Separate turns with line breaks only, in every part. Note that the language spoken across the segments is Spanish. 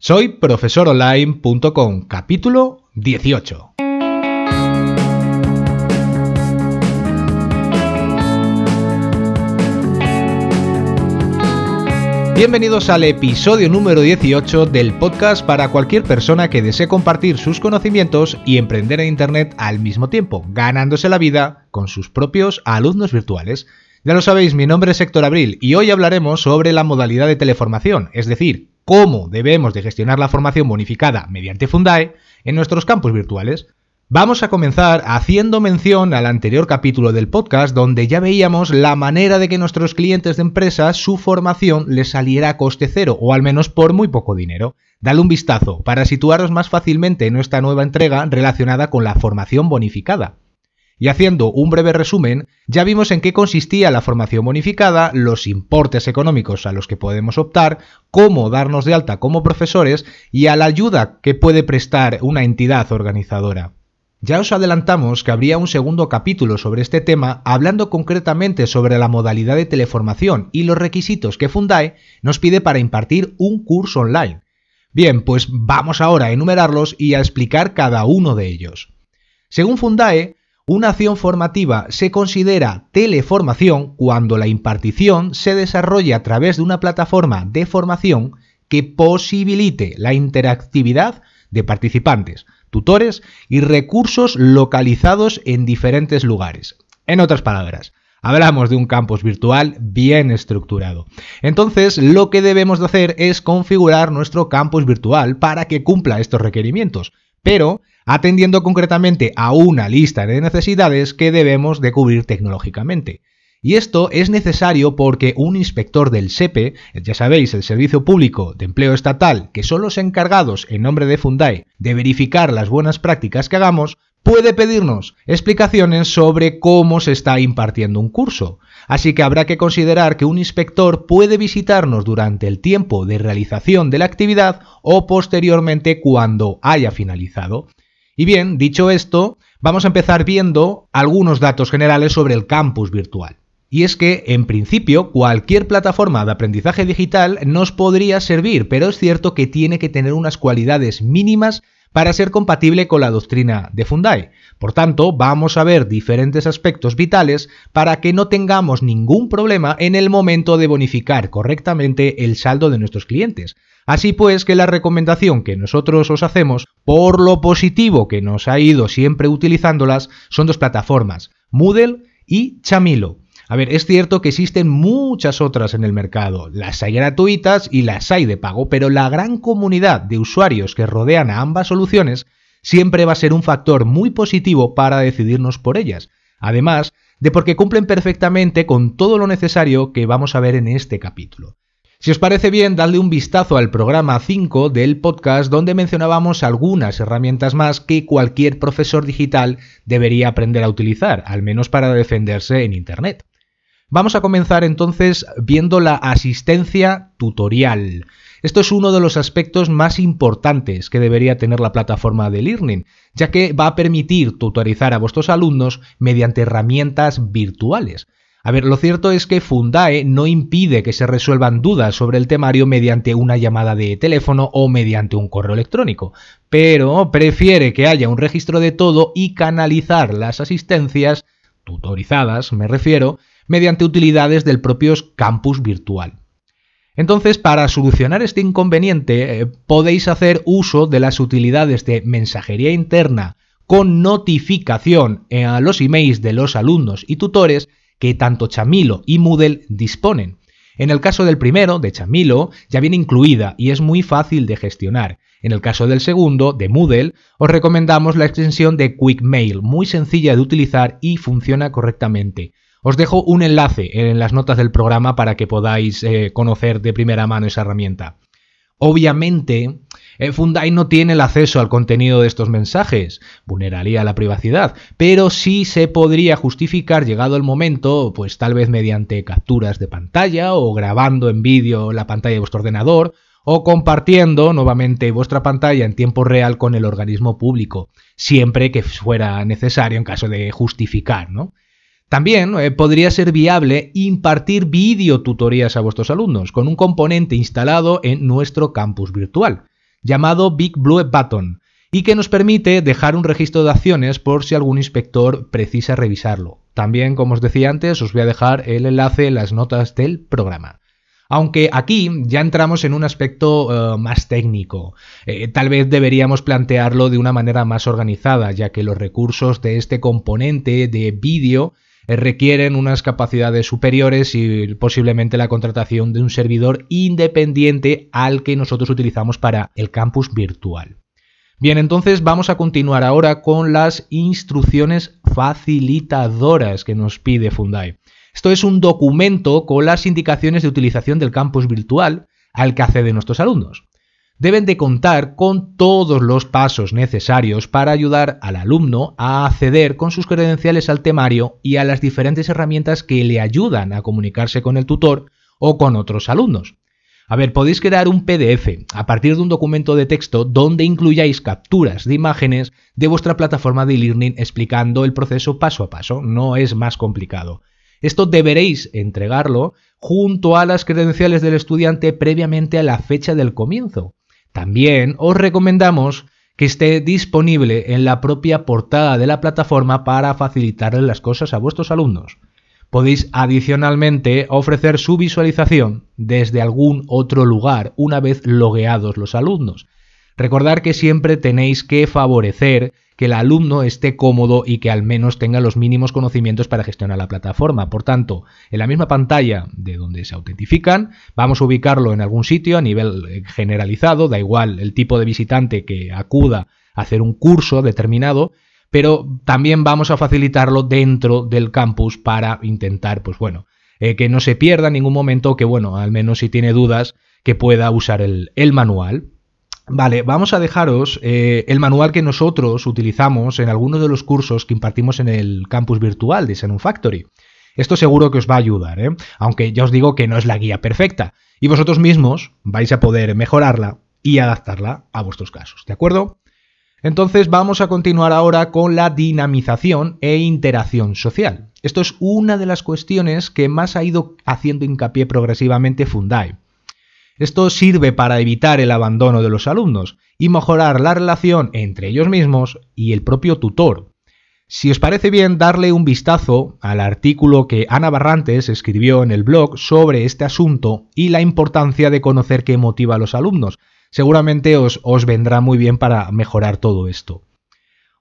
Soy profesoronline.com, capítulo 18. Bienvenidos al episodio número 18 del podcast para cualquier persona que desee compartir sus conocimientos y emprender en Internet al mismo tiempo, ganándose la vida con sus propios alumnos virtuales. Ya lo sabéis, mi nombre es Héctor Abril y hoy hablaremos sobre la modalidad de teleformación, es decir, cómo debemos de gestionar la formación bonificada mediante Fundae en nuestros campus virtuales. Vamos a comenzar haciendo mención al anterior capítulo del podcast donde ya veíamos la manera de que nuestros clientes de empresas su formación les saliera a coste cero o al menos por muy poco dinero. Dale un vistazo para situaros más fácilmente en esta nueva entrega relacionada con la formación bonificada. Y haciendo un breve resumen, ya vimos en qué consistía la formación bonificada, los importes económicos a los que podemos optar, cómo darnos de alta como profesores y a la ayuda que puede prestar una entidad organizadora. Ya os adelantamos que habría un segundo capítulo sobre este tema hablando concretamente sobre la modalidad de teleformación y los requisitos que Fundae nos pide para impartir un curso online. Bien, pues vamos ahora a enumerarlos y a explicar cada uno de ellos. Según Fundae, una acción formativa se considera teleformación cuando la impartición se desarrolla a través de una plataforma de formación que posibilite la interactividad de participantes, tutores y recursos localizados en diferentes lugares. En otras palabras, Hablamos de un campus virtual bien estructurado. Entonces, lo que debemos de hacer es configurar nuestro campus virtual para que cumpla estos requerimientos, pero atendiendo concretamente a una lista de necesidades que debemos de cubrir tecnológicamente. Y esto es necesario porque un inspector del SEPE, ya sabéis, el Servicio Público de Empleo Estatal, que son los encargados en nombre de Fundae de verificar las buenas prácticas que hagamos, puede pedirnos explicaciones sobre cómo se está impartiendo un curso. Así que habrá que considerar que un inspector puede visitarnos durante el tiempo de realización de la actividad o posteriormente cuando haya finalizado. Y bien, dicho esto, vamos a empezar viendo algunos datos generales sobre el campus virtual. Y es que, en principio, cualquier plataforma de aprendizaje digital nos podría servir, pero es cierto que tiene que tener unas cualidades mínimas para ser compatible con la doctrina de Fundae. Por tanto, vamos a ver diferentes aspectos vitales para que no tengamos ningún problema en el momento de bonificar correctamente el saldo de nuestros clientes. Así pues, que la recomendación que nosotros os hacemos, por lo positivo que nos ha ido siempre utilizándolas, son dos plataformas, Moodle y Chamilo. A ver, es cierto que existen muchas otras en el mercado, las hay gratuitas y las hay de pago, pero la gran comunidad de usuarios que rodean a ambas soluciones siempre va a ser un factor muy positivo para decidirnos por ellas. Además de porque cumplen perfectamente con todo lo necesario que vamos a ver en este capítulo. Si os parece bien, dadle un vistazo al programa 5 del podcast donde mencionábamos algunas herramientas más que cualquier profesor digital debería aprender a utilizar, al menos para defenderse en Internet. Vamos a comenzar entonces viendo la asistencia tutorial. Esto es uno de los aspectos más importantes que debería tener la plataforma de Learning, ya que va a permitir tutorizar a vuestros alumnos mediante herramientas virtuales. A ver, lo cierto es que Fundae no impide que se resuelvan dudas sobre el temario mediante una llamada de teléfono o mediante un correo electrónico, pero prefiere que haya un registro de todo y canalizar las asistencias, tutorizadas me refiero, mediante utilidades del propio campus virtual. Entonces, para solucionar este inconveniente, eh, podéis hacer uso de las utilidades de mensajería interna con notificación a los emails de los alumnos y tutores que tanto Chamilo y Moodle disponen. En el caso del primero, de Chamilo, ya viene incluida y es muy fácil de gestionar. En el caso del segundo, de Moodle, os recomendamos la extensión de Quick Mail, muy sencilla de utilizar y funciona correctamente. Os dejo un enlace en las notas del programa para que podáis eh, conocer de primera mano esa herramienta. Obviamente, eh, Fundai no tiene el acceso al contenido de estos mensajes, vulneraría la privacidad, pero sí se podría justificar llegado el momento, pues tal vez mediante capturas de pantalla o grabando en vídeo la pantalla de vuestro ordenador o compartiendo nuevamente vuestra pantalla en tiempo real con el organismo público, siempre que fuera necesario en caso de justificar, ¿no? También eh, podría ser viable impartir videotutorías a vuestros alumnos con un componente instalado en nuestro campus virtual. llamado Big Blue Button y que nos permite dejar un registro de acciones por si algún inspector precisa revisarlo. También, como os decía antes, os voy a dejar el enlace en las notas del programa. Aunque aquí ya entramos en un aspecto eh, más técnico. Eh, tal vez deberíamos plantearlo de una manera más organizada, ya que los recursos de este componente de vídeo requieren unas capacidades superiores y posiblemente la contratación de un servidor independiente al que nosotros utilizamos para el campus virtual. Bien, entonces vamos a continuar ahora con las instrucciones facilitadoras que nos pide Fundai. Esto es un documento con las indicaciones de utilización del campus virtual al que acceden nuestros alumnos. Deben de contar con todos los pasos necesarios para ayudar al alumno a acceder con sus credenciales al temario y a las diferentes herramientas que le ayudan a comunicarse con el tutor o con otros alumnos. A ver, podéis crear un PDF a partir de un documento de texto donde incluyáis capturas de imágenes de vuestra plataforma de e-learning explicando el proceso paso a paso. No es más complicado. Esto deberéis entregarlo junto a las credenciales del estudiante previamente a la fecha del comienzo. También os recomendamos que esté disponible en la propia portada de la plataforma para facilitarle las cosas a vuestros alumnos. Podéis adicionalmente ofrecer su visualización desde algún otro lugar una vez logueados los alumnos. Recordar que siempre tenéis que favorecer que el alumno esté cómodo y que al menos tenga los mínimos conocimientos para gestionar la plataforma. Por tanto, en la misma pantalla de donde se autentifican, vamos a ubicarlo en algún sitio a nivel eh, generalizado, da igual el tipo de visitante que acuda a hacer un curso determinado, pero también vamos a facilitarlo dentro del campus para intentar, pues bueno, eh, que no se pierda en ningún momento, que bueno, al menos si tiene dudas, que pueda usar el, el manual. Vale, vamos a dejaros eh, el manual que nosotros utilizamos en algunos de los cursos que impartimos en el campus virtual de Xenon Factory. Esto seguro que os va a ayudar, ¿eh? aunque ya os digo que no es la guía perfecta, y vosotros mismos vais a poder mejorarla y adaptarla a vuestros casos, ¿de acuerdo? Entonces vamos a continuar ahora con la dinamización e interacción social. Esto es una de las cuestiones que más ha ido haciendo hincapié progresivamente Fundai. Esto sirve para evitar el abandono de los alumnos y mejorar la relación entre ellos mismos y el propio tutor. Si os parece bien darle un vistazo al artículo que Ana Barrantes escribió en el blog sobre este asunto y la importancia de conocer qué motiva a los alumnos, seguramente os, vendrá muy bien para mejorar todo esto.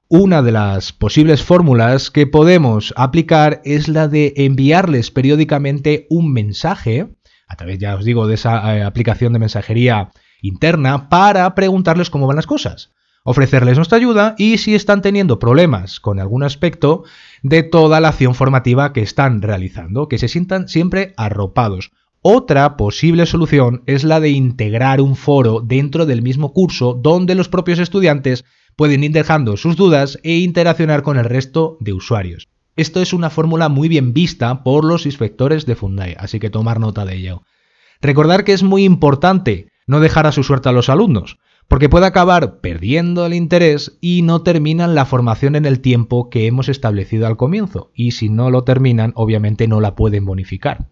Una de las posibles fórmulas que podemos aplicar es la de enviarles periódicamente un mensaje a través, ya os digo, de esa eh, aplicación de mensajería interna para preguntarles cómo van las cosas, ofrecerles nuestra ayuda y si están teniendo problemas con algún aspecto de toda la acción formativa que están realizando, que se sientan siempre arropados. Otra posible solución es la de integrar un foro dentro del mismo curso donde los propios estudiantes pueden ir dejando sus dudas e interaccionar con el resto de usuarios. Esto es una fórmula muy bien vista por los inspectores de Fundai, así que tomar nota de ello. Recordar que es muy importante no dejar a su suerte a los alumnos, porque puede acabar perdiendo el interés y no terminan la formación en el tiempo que hemos establecido al comienzo, y si no lo terminan, obviamente no la pueden bonificar.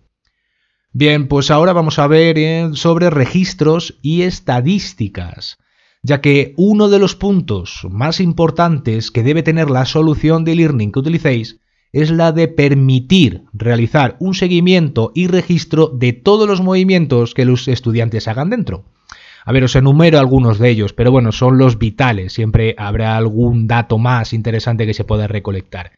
Bien, pues ahora vamos a ver eh, sobre registros y estadísticas, ya que uno de los puntos más importantes que debe tener la solución de learning que utilicéis es la de permitir realizar un seguimiento y registro de todos los movimientos que los estudiantes hagan dentro. A ver, os enumero algunos de ellos, pero bueno, son los vitales, siempre habrá algún dato más interesante que se pueda recolectar.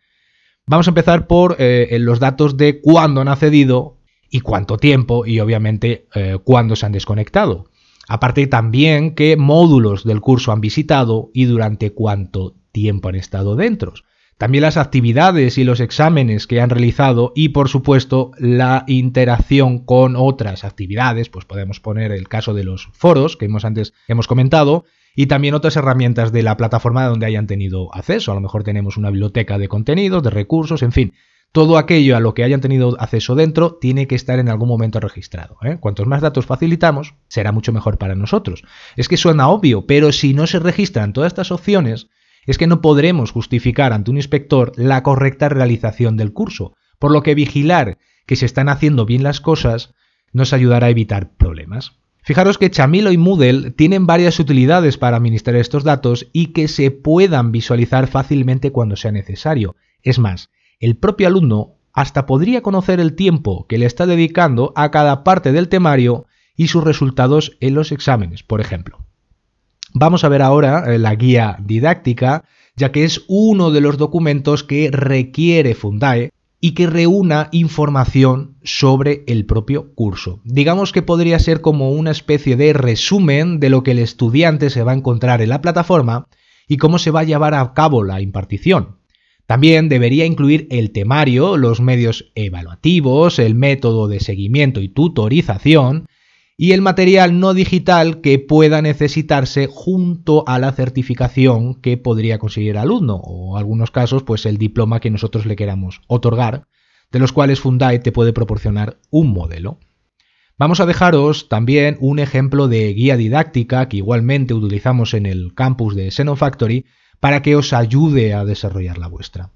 Vamos a empezar por eh, los datos de cuándo han accedido y cuánto tiempo y obviamente eh, cuándo se han desconectado. Aparte también qué módulos del curso han visitado y durante cuánto tiempo han estado dentro también las actividades y los exámenes que han realizado y por supuesto la interacción con otras actividades, pues podemos poner el caso de los foros que hemos antes hemos comentado y también otras herramientas de la plataforma donde hayan tenido acceso. A lo mejor tenemos una biblioteca de contenidos, de recursos, en fin. Todo aquello a lo que hayan tenido acceso dentro tiene que estar en algún momento registrado. ¿eh? Cuantos más datos facilitamos, será mucho mejor para nosotros. Es que suena obvio, pero si no se registran todas estas opciones, es que no podremos justificar ante un inspector la correcta realización del curso, por lo que vigilar que se están haciendo bien las cosas nos ayudará a evitar problemas. Fijaros que Chamilo y Moodle tienen varias utilidades para administrar estos datos y que se puedan visualizar fácilmente cuando sea necesario. Es más, el propio alumno hasta podría conocer el tiempo que le está dedicando a cada parte del temario y sus resultados en los exámenes, por ejemplo. Vamos a ver ahora eh, la guía didáctica, ya que es uno de los documentos que requiere Fundae y que reúna información sobre el propio curso. Digamos que podría ser como una especie de resumen de lo que el estudiante se va a encontrar en la plataforma y cómo se va a llevar a cabo la impartición. También debería incluir el temario, los medios evaluativos, el método de seguimiento y tutorización, y el material no digital que pueda necesitarse junto a la certificación que podría conseguir el alumno o en algunos casos pues el diploma que nosotros le queramos otorgar, de los cuales Fundae te puede proporcionar un modelo. Vamos a dejaros también un ejemplo de guía didáctica que igualmente utilizamos en el campus de Xenofactory para que os ayude a desarrollar la vuestra.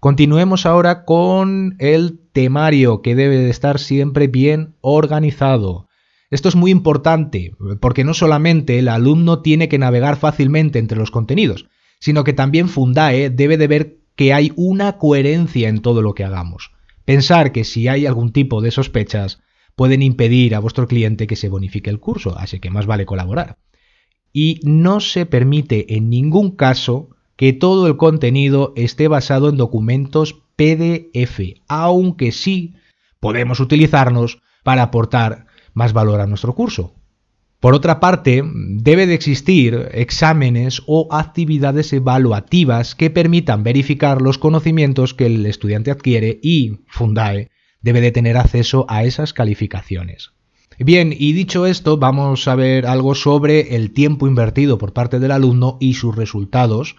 Continuemos ahora con el temario que debe de estar siempre bien organizado. Esto es muy importante porque no solamente el alumno tiene que navegar fácilmente entre los contenidos, sino que también Fundae debe de ver que hay una coherencia en todo lo que hagamos. Pensar que si hay algún tipo de sospechas pueden impedir a vuestro cliente que se bonifique el curso, así que más vale colaborar. Y no se permite en ningún caso que todo el contenido esté basado en documentos PDF, aunque sí podemos utilizarnos para aportar más valor a nuestro curso. Por otra parte, debe de existir exámenes o actividades evaluativas que permitan verificar los conocimientos que el estudiante adquiere y Fundae debe de tener acceso a esas calificaciones. Bien, y dicho esto, vamos a ver algo sobre el tiempo invertido por parte del alumno y sus resultados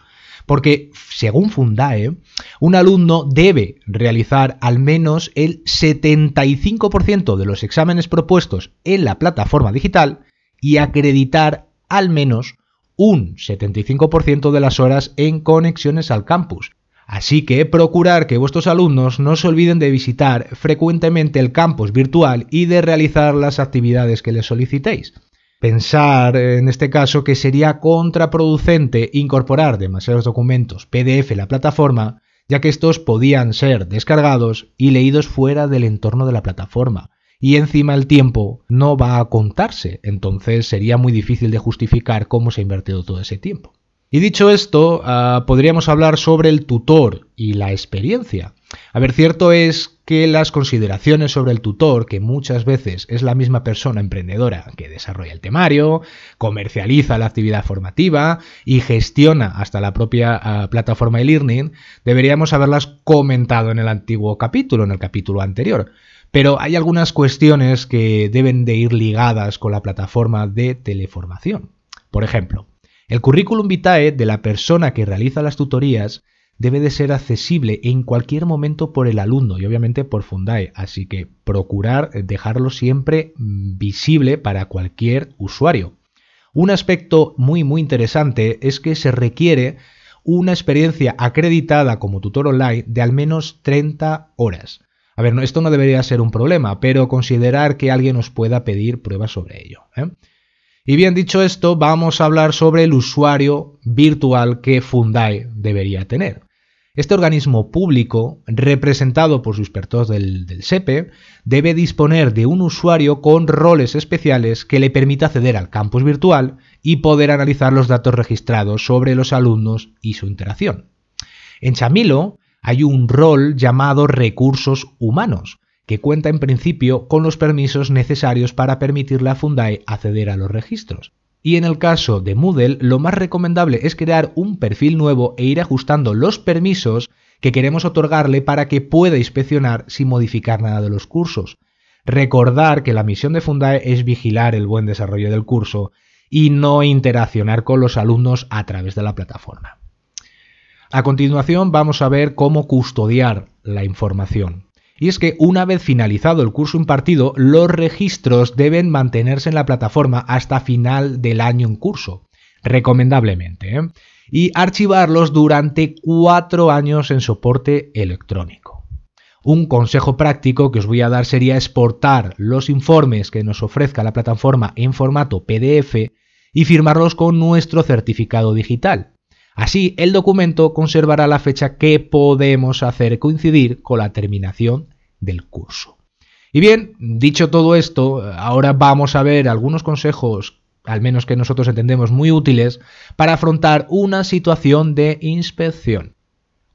porque según Fundae, un alumno debe realizar al menos el 75% de los exámenes propuestos en la plataforma digital y acreditar al menos un 75% de las horas en conexiones al campus. Así que procurar que vuestros alumnos no se olviden de visitar frecuentemente el campus virtual y de realizar las actividades que les solicitéis. Pensar en este caso que sería contraproducente incorporar demasiados documentos PDF en la plataforma, ya que estos podían ser descargados y leídos fuera del entorno de la plataforma. Y encima el tiempo no va a contarse, entonces sería muy difícil de justificar cómo se ha invertido todo ese tiempo. Y dicho esto, ah, podríamos hablar sobre el tutor y la experiencia. A ver, cierto es que las consideraciones sobre el tutor, que muchas veces es la misma persona emprendedora que desarrolla el temario, comercializa la actividad formativa y gestiona hasta la propia ah, plataforma e-learning, deberíamos haberlas comentado en el antiguo capítulo, en el capítulo anterior. Pero hay algunas cuestiones que deben de ir ligadas con la plataforma de teleformación. Por ejemplo, el currículum vitae de la persona que realiza las tutorías debe de ser accesible en cualquier momento por el alumno y obviamente por Fundae, así que procurar dejarlo siempre mm, visible para cualquier usuario. Un aspecto muy muy interesante es que se requiere una experiencia acreditada como tutor online de al menos 30 horas. A ver, esto no debería ser un problema, pero considerar que alguien os pueda pedir pruebas sobre ello. ¿eh? Y bien dicho esto, vamos a hablar sobre el usuario virtual que Fundae debería tener. Este organismo público, representado por sus expertos del, SEPE, debe disponer de un usuario con roles especiales que le permita acceder al campus virtual y poder analizar los datos registrados sobre los alumnos y su interacción. En Chamilo hay un rol llamado recursos humanos, que cuenta en principio con los permisos necesarios para permitirle a Fundae acceder a los registros. Y en el caso de Moodle, lo más recomendable es crear un perfil nuevo e ir ajustando los permisos que queremos otorgarle para que pueda inspeccionar sin modificar nada de los cursos. Recordar que la misión de Fundae es vigilar el buen desarrollo del curso y no interaccionar con los alumnos a través de la plataforma. A continuación vamos a ver cómo custodiar la información. Y es que una vez finalizado el curso impartido, los registros deben mantenerse en la plataforma hasta final del año en curso, recomendablemente, ¿eh? y archivarlos durante cuatro años en soporte electrónico. Un consejo práctico que os voy a dar sería exportar los informes que nos ofrezca la plataforma en formato PDF y firmarlos con nuestro certificado digital. Así, el documento conservará la fecha que podemos hacer coincidir con la terminación del curso. Y bien, dicho todo esto, ahora vamos a ver algunos consejos, al menos que nosotros entendemos muy útiles, para afrontar una situación de inspección.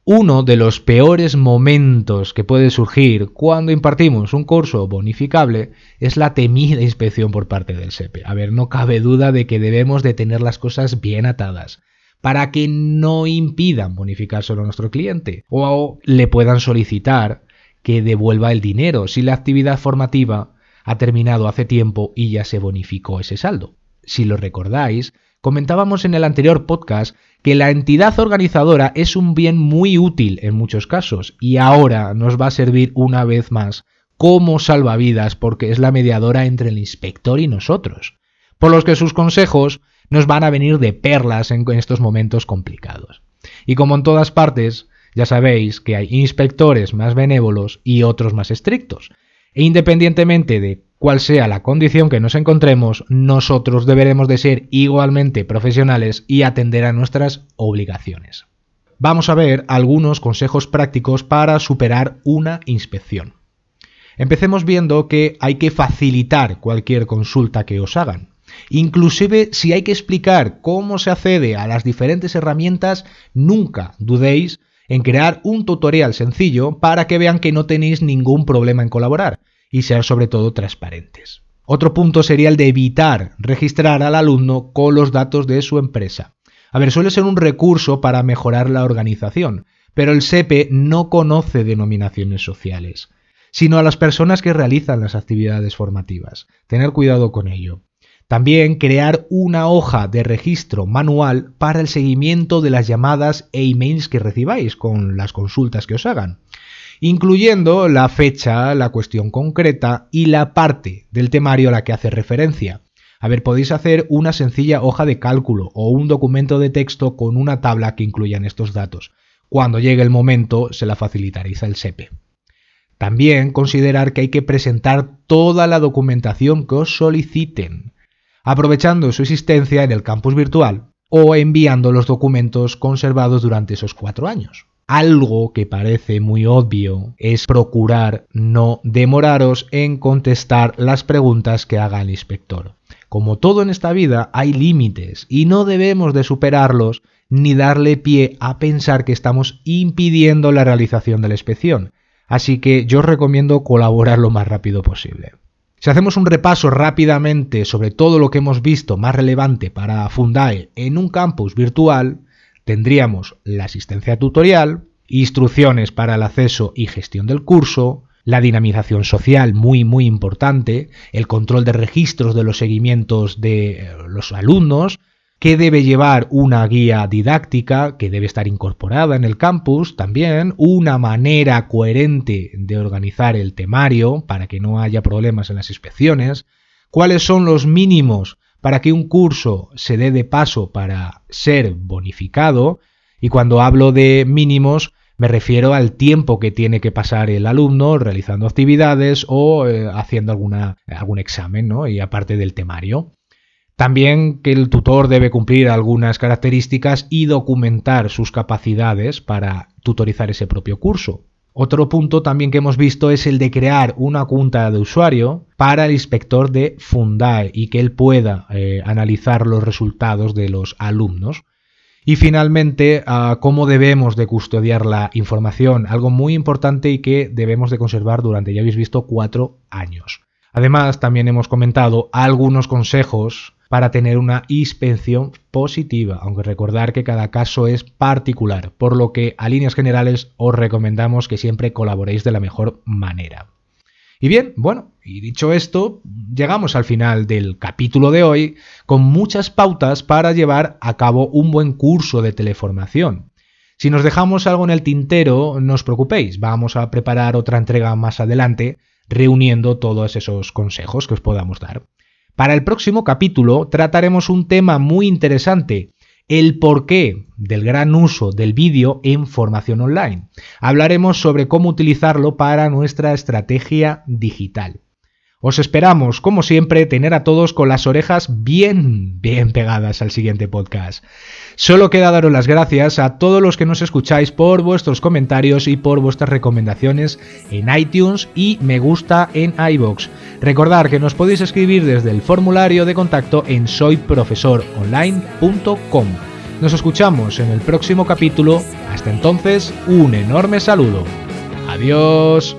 Uno de los peores momentos que puede surgir cuando impartimos un curso bonificable es la temida inspección por parte del SEPE. A ver, no cabe duda de que debemos de tener las cosas bien atadas para que no impidan bonificárselo a nuestro cliente o le puedan solicitar que devuelva el dinero si la actividad formativa ha terminado hace tiempo y ya se bonificó ese saldo. Si lo recordáis, comentábamos en el anterior podcast que la entidad organizadora es un bien muy útil en muchos casos y ahora nos va a servir una vez más como salvavidas porque es la mediadora entre el inspector y nosotros, por los que sus consejos nos van a venir de perlas en estos momentos complicados. Y como en todas partes, ya sabéis que hay inspectores más benévolos y otros más estrictos, e independientemente de cuál sea la condición que nos encontremos, nosotros deberemos de ser igualmente profesionales y atender a nuestras obligaciones. Vamos a ver algunos consejos prácticos para superar una inspección. Empecemos viendo que hay que facilitar cualquier consulta que os hagan. Inclusive si hay que explicar cómo se accede a las diferentes herramientas, nunca dudéis en crear un tutorial sencillo para que vean que no tenéis ningún problema en colaborar y ser sobre todo transparentes. Otro punto sería el de evitar registrar al alumno con los datos de su empresa. A ver, suele ser un recurso para mejorar la organización, pero el SEPE no conoce denominaciones sociales, sino a las personas que realizan las actividades formativas. Tener cuidado con ello. También crear una hoja de registro manual para el seguimiento de las llamadas e emails que recibáis con las consultas que os hagan, incluyendo la fecha, la cuestión concreta y la parte del temario a la que hace referencia. A ver, podéis hacer una sencilla hoja de cálculo o un documento de texto con una tabla que incluyan estos datos. Cuando llegue el momento se la facilitaréis al SEPE. También considerar que hay que presentar toda la documentación que os soliciten aprovechando su existencia en el campus virtual o enviando los documentos conservados durante esos cuatro años. Algo que parece muy obvio es procurar no demoraros en contestar las preguntas que haga el inspector. Como todo en esta vida hay límites y no debemos de superarlos ni darle pie a pensar que estamos impidiendo la realización de la inspección. Así que yo os recomiendo colaborar lo más rápido posible. Si hacemos un repaso rápidamente sobre todo lo que hemos visto más relevante para Fundae en un campus virtual, tendríamos la asistencia tutorial, instrucciones para el acceso y gestión del curso, la dinamización social muy muy importante, el control de registros de los seguimientos de los alumnos, que debe llevar una guía didáctica que debe estar incorporada en el campus también, una manera coherente de organizar el temario para que no haya problemas en las inspecciones, cuáles son los mínimos para que un curso se dé de paso para ser bonificado, y cuando hablo de mínimos me refiero al tiempo que tiene que pasar el alumno realizando actividades o eh, haciendo algún examen, ¿no? Y aparte del temario. También que el tutor debe cumplir algunas características y documentar sus capacidades para tutorizar ese propio curso. Otro punto también que hemos visto es el de crear una cuenta de usuario para el inspector de Fundae y que él pueda eh, analizar los resultados de los alumnos. Y finalmente, ah, cómo debemos de custodiar la información, algo muy importante y que debemos de conservar durante, ya habéis visto, cuatro años. Además, también hemos comentado algunos consejos para tener una inspección positiva, aunque recordar que cada caso es particular, por lo que a líneas generales os recomendamos que siempre colaboréis de la mejor manera. Y bien, bueno, y dicho esto, llegamos al final del capítulo de hoy con muchas pautas para llevar a cabo un buen curso de teleformación. Si nos dejamos algo en el tintero, no os preocupéis, vamos a preparar otra entrega más adelante reuniendo todos esos consejos que os podamos dar. Para el próximo capítulo trataremos un tema muy interesante, el porqué del gran uso del vídeo en formación online. Hablaremos sobre cómo utilizarlo para nuestra estrategia digital. Os esperamos, como siempre, tener a todos con las orejas bien, bien pegadas al siguiente podcast. Solo queda daros las gracias a todos los que nos escucháis por vuestros comentarios y por vuestras recomendaciones en iTunes y me gusta en iBox. Recordad que nos podéis escribir desde el formulario de contacto en soyprofesoronline.com. Nos escuchamos en el próximo capítulo. Hasta entonces, un enorme saludo. Adiós.